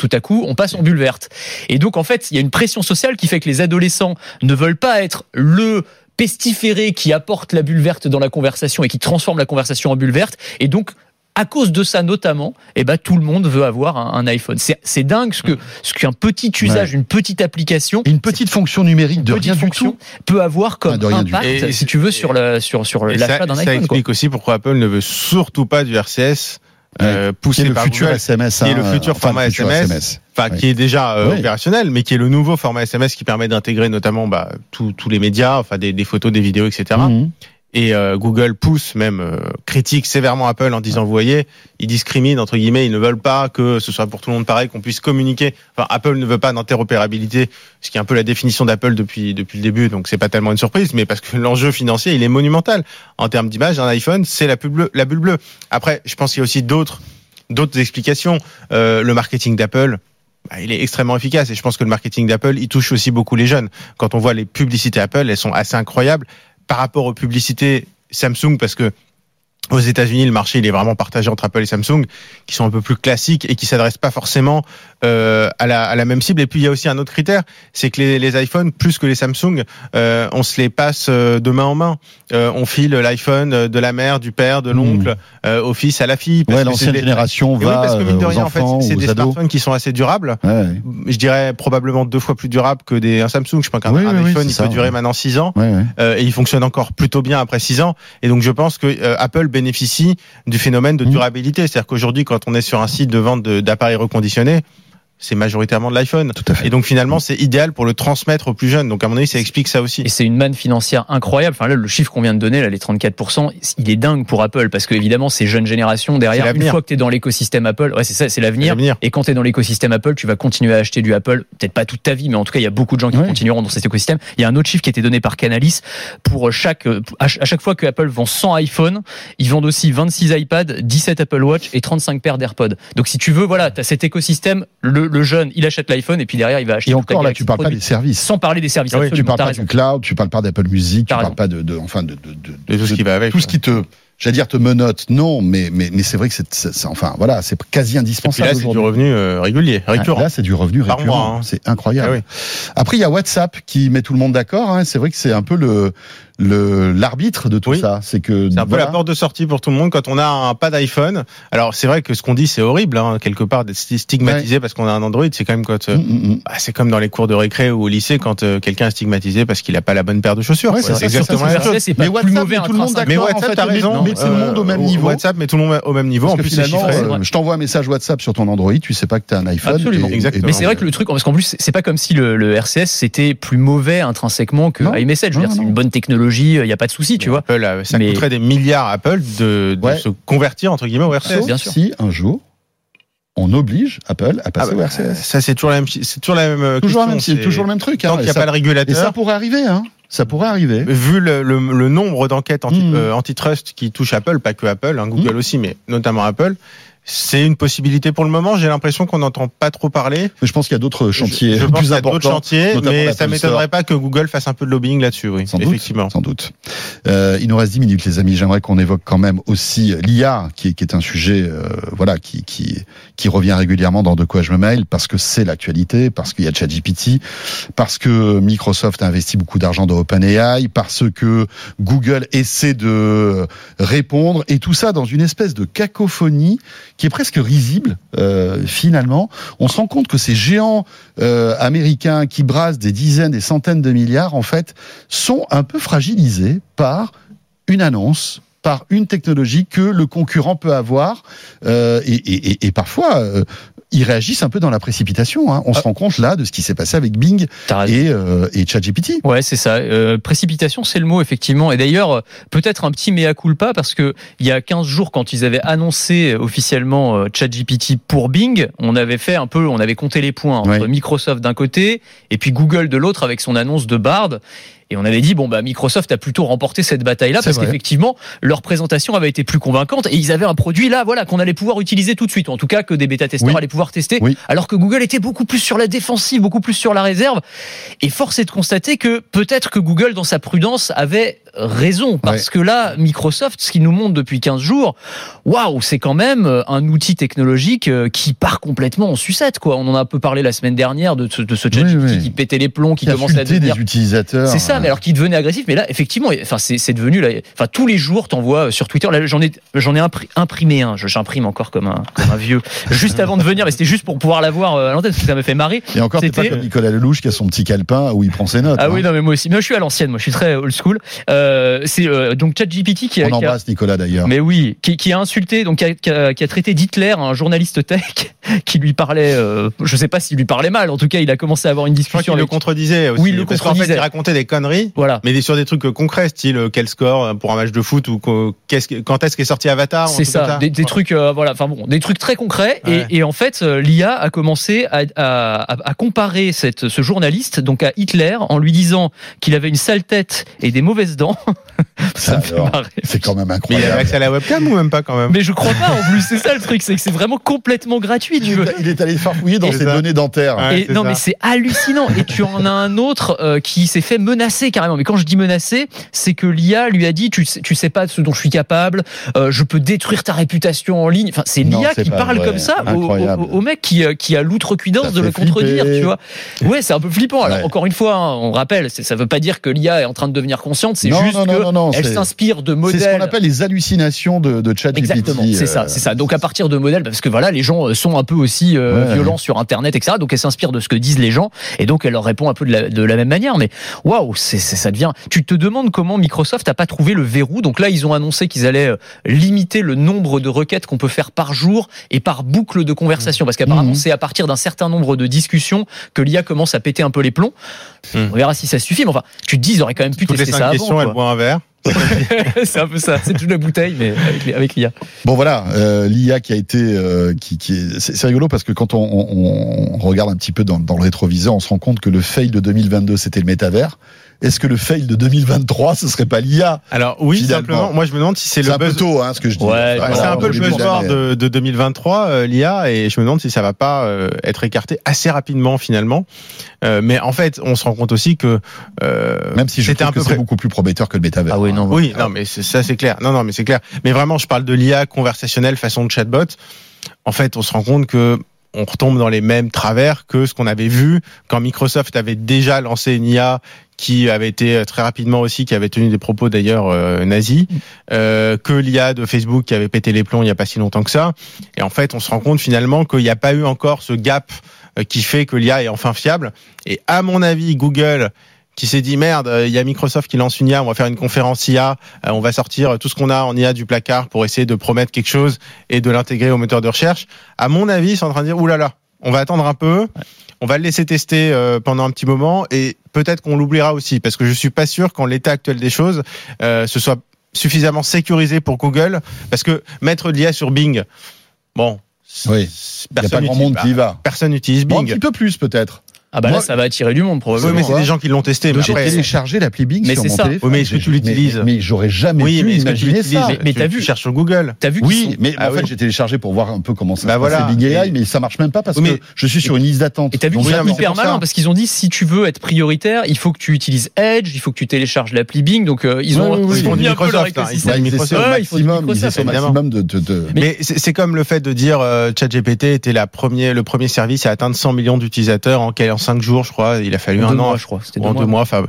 tout à coup, on passe en bulle verte. Et donc, en fait, il y a une pression sociale qui fait que les adolescents ne veulent pas être le pestiféré qui apporte la bulle verte dans la conversation et qui transforme la conversation en bulle verte. Et donc, à cause de ça notamment, eh ben, tout le monde veut avoir un, un iPhone. C'est dingue ce que ce qu'un petit usage, une petite application, Et une petite fonction numérique de petite rien du fonction tout. peut avoir comme Ah, impact. Et- si tu veux, sur le sur sur Et l'achat ça, d'un ça iPhone. quoi. explique aussi pourquoi Apple ne veut surtout pas du RCS euh, Qui poussé est le par futur Google, SMS. qui est hein, le futur enfin, format le futur SMS. enfin Oui. qui est déjà euh, Oui. opérationnel, mais qui est le nouveau format SMS qui permet d'intégrer notamment bah, tous tous les médias, enfin des, des photos, des vidéos, etc. Et euh, Google pousse même euh, critique sévèrement Apple en disant vous voyez ils discriminent entre guillemets ils ne veulent pas que ce soit pour tout le monde pareil qu'on puisse communiquer. Enfin Apple ne veut pas d'interopérabilité ce qui est un peu la définition d'Apple depuis depuis le début donc c'est pas tellement une surprise mais parce que [laughs] l'enjeu financier il est monumental. En termes d'image un iPhone c'est la bulle bleue la bulle bleue. Après je pense qu'il y a aussi d'autres d'autres explications. Euh, le marketing d'Apple bah, il est extrêmement efficace et je pense que le marketing d'Apple il touche aussi beaucoup les jeunes. Quand on voit les publicités Apple elles sont assez incroyables par rapport aux publicités Samsung parce que aux États-Unis, le marché il est vraiment partagé entre Apple et Samsung, qui sont un peu plus classiques et qui s'adressent pas forcément euh, à, la, à la même cible. Et puis il y a aussi un autre critère, c'est que les, les iPhones, plus que les Samsung, euh, on se les passe euh, de main en main. Euh, on file l'iPhone de la mère, du père, de l'oncle, euh, au fils, à la fille. parce Ouais, l'ancienne des- génération Et oui, va parce que mine de euh, rien, en fait, enfants, c'est des ados. smartphones qui sont assez durables. Ouais, Je dirais probablement deux fois plus durables que des un Samsung. Je pense qu'un Oui, un oui, oui, iPhone il ça, peut durer maintenant six ans. Euh, et il fonctionne encore plutôt bien après 6 ans. Et donc je pense que Apple bénéficie du phénomène de Mhm. durabilité. C'est-à-dire qu'aujourd'hui, quand on est sur un site de vente d'appareils reconditionnés, c'est majoritairement de l'iPhone. Tout à fait. Et donc finalement, c'est idéal pour le transmettre aux plus jeunes. Donc à mon avis, ça explique ça aussi. Et c'est une manne financière incroyable. Enfin là, le chiffre qu'on vient de donner, là, les 34%, il est dingue pour Apple parce que évidemment, ces jeunes générations derrière, une fois que tu es dans l'écosystème Apple, ouais, c'est ça, c'est l'avenir. Et quand tu es dans l'écosystème Apple, tu vas continuer à acheter du Apple, peut-être pas toute ta vie, mais en tout cas, il y a beaucoup de gens qui Ouais. continueront dans cet écosystème. Il y a un autre chiffre qui a été donné par Canalis pour chaque à ch- à chaque fois que Apple vend 100 iPhone, ils vendent aussi 26 iPad, 17 Apple Watch et 35 paires d'AirPods. Donc si tu veux, voilà, tu as cet écosystème, le, le jeune, il achète l'iPhone et puis derrière, il va acheter Et encore là, tu parles pas des services. sans parler des services. Ah oui, tu parles pas raison. du cloud, tu parles pas d'Apple Music, tu parles pas de, de enfin de, de, de, De tout ce qui va avec. tout ce qui te, j'allais dire te menote. Non, mais mais mais c'est vrai que c'est, enfin voilà, c'est quasi Et puis indispensable. là, c'est du revenu euh, régulier, récurrent. Là, c'est du revenu Par récurrent. hein. C'est incroyable. Ah oui. Après, il y a WhatsApp qui met tout le monde d'accord. Hein. C'est vrai que c'est un peu le l'arbitre de tout Oui. ça. C'est que C'est un peu la porte de sortie pour tout le monde quand on a un pas d'iPhone. Alors c'est vrai que ce qu'on dit c'est horrible hein, quelque part d'être sti- stigmatisé parce qu'on a un Android. C'est quand même quand euh, Mm, mm, mm. bah, c'est comme dans les cours de récré ou au lycée quand euh, quelqu'un est stigmatisé parce qu'il a pas la bonne paire de chaussures. Ouais, c'est ça, exactement la chose. Mais WhatsApp mauvais met tout le monde. Mais d'accord, WhatsApp, en fait, t'as mais- raison. mais c'est le monde au même euh, niveau. WhatsApp met tout le monde au même niveau. En plus, je t'envoie un message WhatsApp sur ton Android, tu sais pas que tu as un iPhone. Absolument. Exactement. Mais c'est vrai que le truc, parce qu'en plus, c'est- pas comme si le, le RCS c'était plus mauvais intrinsèquement que iMessage. C'est une bonne technologie, il y a pas de souci, tu vois. Apple, euh, ça Mais- coûterait des milliards à Apple de, de Ouais. se convertir entre guillemets au RCS. Sauf bien sûr. si un jour on oblige Apple à Ah passer bah, au RCS. ça c'est toujours la même, c'est toujours la même euh, Toujours, question. même, toujours le même truc. Tant hein, qu'il et n'y a ça- pas le Et ça régulateur. pourrait arriver. Hein. Ça pourrait arriver. Vu le, le, le nombre d'enquêtes anti, Mm. euh, antitrust qui touchent Apple, pas que Apple, hein, Google Mm. aussi, mais notamment Apple, c'est une possibilité pour le moment. J'ai l'impression qu'on n'entend pas trop parler. Mais je pense qu'il y a d'autres chantiers je, je pense plus a d'autres importants. chantiers, mais ça m'étonnerait pas que Google fasse un peu de lobbying là-dessus, oui. Sans doute. effectivement. Sans doute. Euh, il nous reste 10 minutes, les amis. J'aimerais qu'on évoque quand même aussi l'IA, qui, est- qui est un sujet, euh, voilà, qui, qui, qui revient régulièrement dans De quoi je me mail, parce que c'est l'actualité, parce qu'il y a ChatGPT, parce que Microsoft a investi beaucoup d'argent dans OpenAI, parce que Google essaie de répondre, et tout ça dans une espèce de cacophonie qui est presque risible, euh, finalement. On se rend compte que ces géants euh, américains qui brassent des dizaines, des centaines de milliards, en fait, sont un peu fragilisés par une annonce par une technologie que le concurrent peut avoir euh, et, et- et- et parfois euh, ils réagissent un peu dans la précipitation. hein. On se rend compte là de ce qui s'est passé avec Bing et, euh, et ChatGPT. Ouais, c'est ça. Euh, précipitation, c'est le mot effectivement. Et d'ailleurs, euh, peut-être un petit mea culpa parce que il y a 15 jours, quand ils avaient annoncé officiellement euh, ChatGPT pour Bing, on avait fait un peu, on avait compté les points entre Ouais. Microsoft d'un côté et puis Google de l'autre avec son annonce de Bard. Et on avait dit bon bah Microsoft a plutôt remporté cette bataille-là parce qu'effectivement leur présentation avait été plus convaincante et ils avaient un produit là voilà qu'on allait pouvoir utiliser tout de suite ou en tout cas que des bêta testeurs Oui. allaient pouvoir tester Oui. alors que Google était beaucoup plus sur la défensive beaucoup plus sur la réserve et force est de constater que peut-être que Google dans sa prudence avait raison parce que là Microsoft ce qu'il nous montre depuis 15 jours waouh c'est quand même euh, un outil technologique euh, qui part complètement en sucette quoi on en a un peu parlé la semaine dernière de ce, de ce Oui, oui. qui pétait les plombs qui Qui a commençait à devenir des utilisateurs. c'est ça, mais alors qu'il devenait agressif. Mais là, effectivement, enfin, c'est devenu là. Enfin, tous les jours, t'envoies sur Twitter. Là, j'en ai, j'en ai impri- imprimé un. J'imprime encore comme un, comme un vieux. [laughs] Juste avant de venir, mais c'était juste pour pouvoir l'avoir euh, à l'antenne parce que ça me fait marrer. Et encore, c'est pas comme Nicolas Lelouch qui a son petit calepin où il prend ses notes. Ah hein. oui, non, mais moi aussi. Mais je suis à l'ancienne. Moi, je suis très old school. Euh, c'est euh, donc ChatGPT qui a, On qui a- embrasse Nicolas d'ailleurs. mais oui, qui, qui a insulté, donc qui a, qui a- qui a traité d'Hitler un journaliste tech [laughs] qui lui parlait. Euh, je sais pas s'il lui parlait mal. En tout cas, il a commencé à avoir une discussion qu'il le contredisait aussi. Oui, il le parce qu'en fait, contredisait. il racontait des conneries. Voilà. Mais sur des trucs euh, concrets, style euh, quel score euh, pour un match de foot ou qu'est-ce que- quand est-ce qu'est sorti Avatar C'est ça, des, des trucs, euh, voilà, enfin bon, des trucs très concrets. Ouais. Et, et en fait, euh, l'IA a commencé à, à- à- à comparer cette, ce journaliste donc à Hitler en lui disant qu'il avait une sale tête et des mauvaises dents. [laughs] ça me fait marrer. C'est quand même Mais il avait incroyable. accès à la webcam ou même pas quand même? Mais je crois pas en plus, c'est ça le truc, c'est que c'est vraiment complètement gratuit. Tu Il veux. est, il est allé farfouiller dans ses ça. données dentaires. Ouais, Et c'est non ça. mais c'est hallucinant et tu en as un autre euh, qui s'est fait menacer carrément mais quand je dis menacer c'est que l'IA lui a dit tu sais, tu sais pas de ce dont je suis capable euh, je peux détruire ta réputation en ligne enfin c'est l'IA qui parle vrai. comme ça au, Incroyable. au- au mec qui, euh, qui a l'outrecuidance de le flipper. contredire tu vois ouais c'est un peu flippant alors Ouais. encore une fois hein, on rappelle ça veut pas dire que l'IA est en train de devenir consciente c'est Non, Non, juste non, non, non, c'est- s'inspire de C'est modèles. ce qu'on appelle les hallucinations de, de ChatGPT. Exactement, c'est ça, euh, c'est ça. Donc à partir de modèles, parce que voilà, les gens euh, sont un peu aussi euh, Ouais. violents sur Internet, etc. Donc elle s'inspire de ce que disent les gens, et donc elle leur répond un peu de la, de la même manière. Mais waouh, c'est c'est- ça devient. Tu te demandes comment Microsoft n'a pas trouvé le verrou. Donc là, ils ont annoncé qu'ils allaient limiter le nombre de requêtes qu'on peut faire par jour et par boucle de conversation, parce qu'apparemment Mhm. c'est à partir d'un certain nombre de discussions que l'IA commence à péter un peu les plombs. Mhm. On verra si ça suffit. Mais enfin, tu te dis, ils auraient quand même pu Toutes les tester cinq ça questions, avant. Boit un verre. [laughs] c'est un peu ça. C'est toute la bouteille, mais avec, l'IA. Bon voilà, euh, l'IA qui a été, euh, qui, qui est, c'est c'est rigolo parce que quand on, on- on regarde un petit peu dans, dans le rétroviseur, on se rend compte que le fail de 2022 c'était le métavers. Est-ce que le fail de 2023 ce serait pas l'IA Alors oui, Finalement. simplement, moi je me demande si c'est C'est le un peu tôt, hein, ce que je dis. Ouais, voilà, c'est un peu le buzzword de, de 2023, euh, l'IA, et je me demande si ça va pas euh, être écarté assez rapidement finalement. Euh, mais en fait, on se rend compte aussi que euh, Même si je c'était trouve un que peu c'est près- beaucoup plus prometteur que le métavers. Ah oui, non, Oui, non, mais c'est- ça c'est clair. Non, non, mais c'est clair. Mais vraiment, je parle de l'IA conversationnelle façon de chatbot. En fait, on se rend compte que on retombe dans les mêmes travers que ce qu'on avait vu quand Microsoft avait déjà lancé une IA qui avait été euh, très rapidement aussi, qui avait tenu des propos d'ailleurs euh, nazis, euh, que l'IA de Facebook qui avait pété les plombs il n'y a pas si longtemps que ça. Et en fait, on se rend compte finalement qu'il n'y a pas eu encore ce gap euh, qui fait que l'IA est enfin fiable. Et à mon avis, Google qui s'est dit merde, euh, il y a Microsoft qui lance une IA, on va faire une conférence IA, euh, on va sortir tout ce qu'on a en IA du placard pour essayer de promettre quelque chose et de l'intégrer au moteur de recherche. À mon avis, c'est en train de dire oulala, là là, on va attendre un peu, on va le laisser tester euh, pendant un petit moment et peut-être qu'on l'oubliera aussi parce que je suis pas sûr qu'en l'état actuel des choses, euh, ce soit suffisamment sécurisé pour Google parce que mettre de l'IA sur Bing, bon, Oui. c'est- Il n'y a pas personne grand monde qui y va. Personne n'utilise Bon, un Bing. petit peu plus peut-être. Ah bah Moi- là, ça va attirer du monde Oui, probablement. mais c'est des gens qui l'ont testé. Mais J'ai téléchargé l'appli Bing Mais sur c'est mon ça. téléphone. Oui, mais est-ce que tu l'utilises Mais, mais j'aurais jamais oui, pu mais tu imaginer l'utilises ça. Mais- mais Tu- t'as tu vu cherches sur Google. T'as vu Oui, sont- mais Ah en fait, oui. j'ai téléchargé pour voir un peu comment ça Bah se voilà. Bing AI, Et- mais ça marche même pas parce Oui, mais- que je suis sur une liste d'attente. Et t'as vu qu'ils oui, sont hyper malins parce qu'ils ont dit si tu veux être prioritaire, il faut que tu utilises Edge, il faut que tu télécharges l'appli Bing. Donc euh, ils Oui, ont oui, oui. ils ont mis un peu leur Microsoft, ils écosystème. Maximum, ils Microsoft, essaient au évidemment. maximum de, de, de- Mais c'est comme le fait de dire euh, ChatGPT était le premier service à atteindre 100 millions d'utilisateurs en, quel- 5 jours, je crois. Il a fallu En un deux an. mois, je crois. En deux mois. Enfin,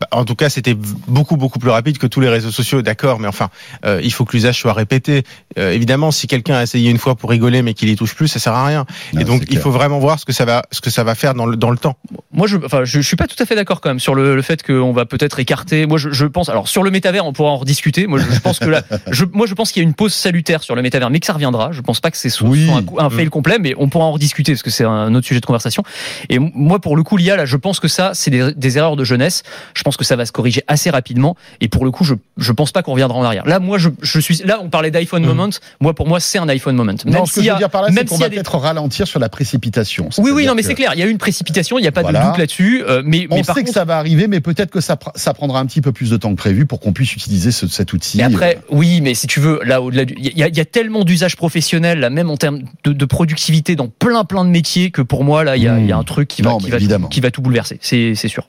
bah, en tout cas, c'était beaucoup beaucoup plus rapide que tous les réseaux sociaux. D'accord, mais enfin, euh, il faut que l'usage soit répété. Euh, évidemment, si quelqu'un a essayé une fois pour rigoler, mais qu'il y touche plus, ça sert à rien. Non, Et donc, il clair. faut vraiment voir ce que ça va, ce que ça va faire dans le dans le temps. Moi, je, enfin, je, je suis pas tout à fait d'accord quand même sur le, le fait qu'on va peut-être écarter. Moi, je, je pense. Alors, sur le métavers, on pourra en rediscuter. Moi, je, je pense que là, [laughs] je, moi, je pense qu'il y a une pause salutaire sur le métavers, mais que ça reviendra. Je pense pas que c'est Oui. un, un fail complet, mais on pourra en rediscuter parce que c'est un autre sujet de conversation. Et m- moi, pour le coup, l'IA, là, je pense que ça, c'est des, des erreurs de jeunesse. Je pense que ça va se corriger assez rapidement. Et pour le coup, je, je pense pas qu'on reviendra en arrière. Là, moi, je, je suis. Là, on parlait d'iPhone moment. Moi, pour moi, c'est un iPhone moment. Non, Même ce que s'il je veux a- dire par là, c'est même qu'on s'il y va a des- peut-être ralentir sur la précipitation. Oui, oui, non, mais que c'est clair. Il y a eu une précipitation. Il n'y a pas Voilà. de doute là-dessus. Euh, mais, On mais par sait contre, que ça va arriver, mais peut-être que ça, pr- ça prendra un petit peu plus de temps que prévu pour qu'on puisse utiliser ce- cet outil. Mais après, oui, mais si tu veux, là, au-delà du, il y, a- il y a tellement d'usages professionnels, là, même en termes de, de productivité dans plein, plein de métiers, que pour moi, là, il y a, y a un truc qui va, Non, qui va, évidemment. qui va tout bouleverser. C'est, sûr.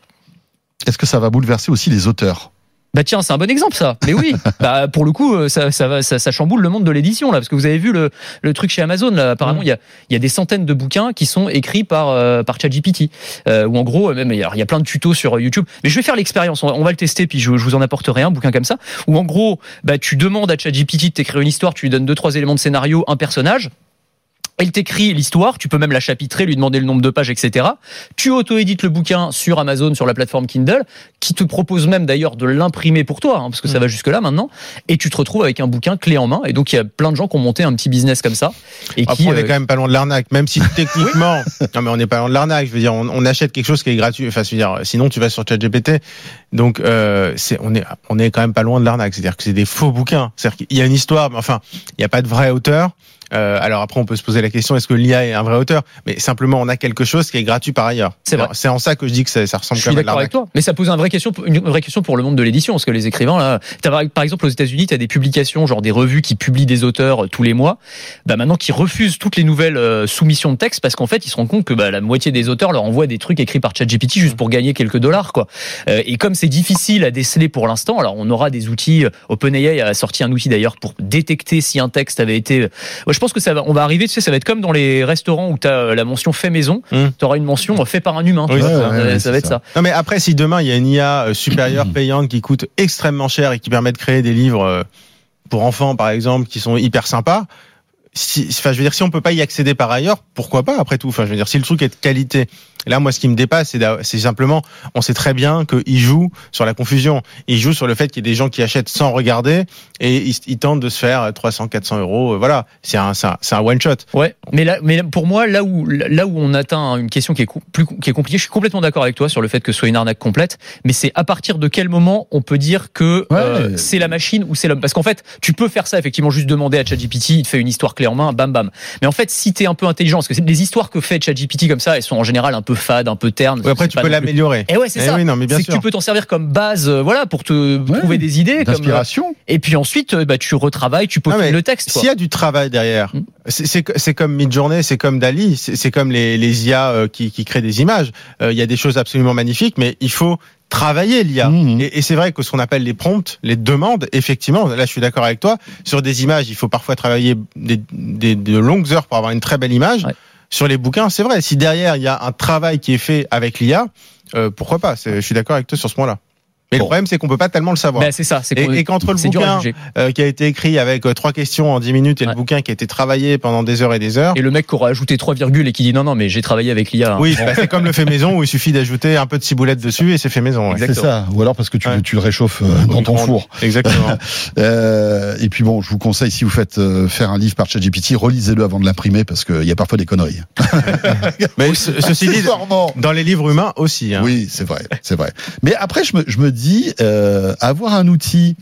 Est-ce que ça va bouleverser aussi les auteurs? Bah tiens, c'est un bon exemple ça. Mais oui, [laughs] bah pour le coup, euh, ça, ça va, ça, ça chamboule le monde de l'édition là, parce que vous avez vu le, le truc chez Amazon là. Apparemment, il y a, y a des centaines de bouquins qui sont écrits par euh, par ChatGPT. Euh, ou en gros, même il y, a, il y a plein de tutos sur YouTube. Mais je vais faire l'expérience. On, va- on va le tester, puis je, je vous en apporterai un bouquin comme ça. Où en gros, bah tu demandes à ChatGPT de t'écrire une histoire, tu lui donnes deux trois éléments de scénario, un personnage. Elle t'écrit l'histoire, tu peux même la chapitrer, lui demander le nombre de pages, etc. Tu auto-édites le bouquin sur Amazon, sur la plateforme Kindle, qui te propose même d'ailleurs de l'imprimer pour toi, hein, parce que ça va jusque-là maintenant, et tu te retrouves avec un bouquin clé en main. Et donc il y a plein de gens qui ont monté un petit business comme ça. Et Après, qui, on est euh, quand même pas loin de l'arnaque, même si [laughs] techniquement, non mais on n'est pas loin de l'arnaque. Je veux dire, on, on achète quelque chose qui est gratuit. Enfin, je veux dire, sinon tu vas sur ChatGPT. Donc, euh, c'est, on est, on est quand même pas loin de l'arnaque. C'est-à-dire que c'est des faux bouquins. C'est-à-dire qu'il y a une histoire, mais enfin, il n'y a pas de vrai auteur. Euh, alors après, on peut se poser la question est-ce que l'IA est un vrai auteur? Mais simplement, on a quelque chose qui est gratuit par ailleurs. C'est vrai. C'est en ça que je dis que ça, ça ressemble Je suis d'accord avec toi, mais ça pose une vraie question, une vraie question pour le monde de l'édition, parce que les écrivains là, par- exemple aux États-Unis, tu as des publications, genre des revues qui publient des auteurs euh, tous les mois, bah maintenant qui refusent toutes les nouvelles euh, soumissions de texte parce qu'en fait ils se rendent compte que bah, la moitié des auteurs leur envoient des trucs écrits par ChatGPT juste pour gagner quelques dollars quoi. Euh, et comme c'est difficile à déceler pour l'instant, alors on aura des outils. OpenAI a sorti un outil d'ailleurs pour détecter si un texte avait été. Moi, je pense que ça va, on va arriver, tu sais, ça va être comme dans les restaurants où tu as la mention fait maison, Mm. tu auras une mention fait par un humain. Oui, tu vois, ouais, ça, ouais, ça ouais, va être ça. ça. Non mais après si demain il y a une IA euh, supérieure payante qui coûte extrêmement cher et qui permet de créer des livres euh, pour enfants par exemple qui sont hyper sympas si, enfin, je veux dire, si on peut pas y accéder par ailleurs, pourquoi pas après tout? Enfin, je veux dire, si le truc est de qualité. Là, moi, ce qui me dépasse, c'est simplement, on sait très bien qu'il joue sur la confusion. Il joue sur le fait qu'il y ait des gens qui achètent sans regarder et ils, ils tentent de se faire 300, 400 euros. euh, Voilà, c'est un, c'est un, un one shot. Ouais, mais là, mais pour moi, là où là où on atteint une question qui est plus qui est compliquée, je suis complètement d'accord avec toi sur le fait que ce soit une arnaque complète. Mais c'est à partir de quel moment on peut dire que Ouais. euh, c'est la machine ou c'est l'homme? Parce qu'en fait, tu peux faire ça effectivement, juste demander à ChatGPT, il te fait une histoire clé en main, bam bam. Mais en fait, si t'es un peu intelligent, parce que les histoires que fait ChatGPT comme ça, elles sont en général un peu fades, un peu ternes. Oui, après, tu peux l'améliorer. Et ouais, c'est Eh ça. oui, non, mais bien c'est que tu peux t'en servir comme base, euh, voilà, pour te Ouais. trouver des idées. Comme, euh, D'inspiration. et puis ensuite, euh, bah, tu retravailles, tu peaufines le texte. S'il y a du travail derrière, Mm. c'est- comme Midjourney, c'est comme Dali, c'est comme les, les IA qui, qui créent des images. Euh, Il y a des choses absolument magnifiques, mais il faut travailler l'IA. Mhm. Et, et c'est vrai que ce qu'on appelle les prompts, les demandes, effectivement, là je suis d'accord avec toi, sur des images, il faut parfois travailler des, des- de longues heures pour avoir une très belle image. Ouais. Sur les bouquins, c'est vrai, si derrière il y a un travail qui est fait avec l'IA, euh, pourquoi pas? Je suis d'accord avec toi sur ce point-là. Mais Bon. le problème, c'est qu'on peut pas tellement le savoir. Bah, c'est ça. C'est Et- et qu'entre le bouquin, euh, qui a été écrit avec euh, trois questions en 10 minutes et Ouais. le bouquin qui a été travaillé pendant des heures et des heures. Et le mec qui aura ajouté 3 virgules et qui dit non, non, mais j'ai travaillé avec l'IA. hein. Oui, bah, c'est comme le fait maison où il suffit d'ajouter un peu de ciboulette dessus et c'est fait maison. ouais. C'est ça. Ou alors parce que tu, Ouais. tu le réchauffes euh, dans ton four. Exactement. [laughs] Et puis bon, je vous conseille si vous faites euh, faire un livre par ChatGPT, relisez-le avant de l'imprimer parce qu'il y a parfois des conneries. [laughs] Mais ce- ceci [laughs] dit, dans les livres humains aussi. hein. Oui, c'est vrai, c'est vrai. Mais après, je me, je me dis, euh, avoir un outil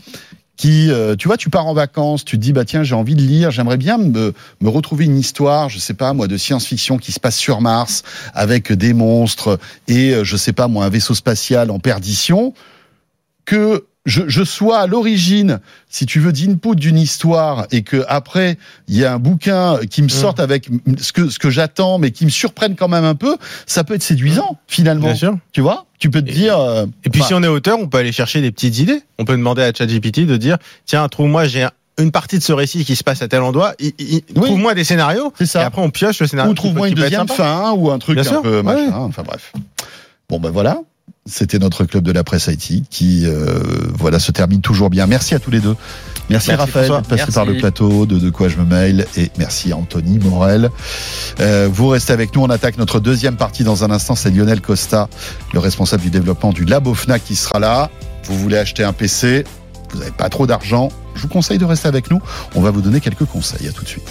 qui, euh, tu vois, tu pars en vacances, tu te dis, bah tiens, j'ai envie de lire, j'aimerais bien me, me retrouver une histoire, je sais pas moi, de science-fiction qui se passe sur Mars avec des monstres et, euh, je sais pas moi, un vaisseau spatial en perdition, que je, je sois à l'origine, si tu veux, d'input d'une histoire et que après il y a un bouquin qui me sorte avec ce que ce que j'attends, mais qui me surprenne quand même un peu, ça peut être séduisant finalement. Bien sûr. Tu vois? Tu peux te Et- dire. euh, Et puis si on est auteur, on peut aller chercher des petites idées. On peut demander à ChatGPT de dire tiens, trouve-moi, j'ai un- une partie de ce récit qui se passe à tel endroit. i- i- Oui. Trouve-moi des scénarios. C'est ça. Et après, on pioche le scénario. ou trouve-moi une deuxième fin ou un truc Bien un sûr, peu ouais. machin. Enfin bref. Bon ben voilà. C'était notre club de la presse IT qui euh, voilà se termine toujours bien. Merci à tous les deux. Merci, Merci, Raphaël passé Merci. par le plateau de De quoi je me mail et merci à Anthony Morel. Euh, vous restez avec nous. On attaque notre deuxième partie dans un instant. C'est Lionel Costa, le responsable du développement du Labo Fnac qui sera là. Vous voulez acheter un PC, vous n'avez pas trop d'argent. Je vous conseille de rester avec nous. On va vous donner quelques conseils. À tout de suite.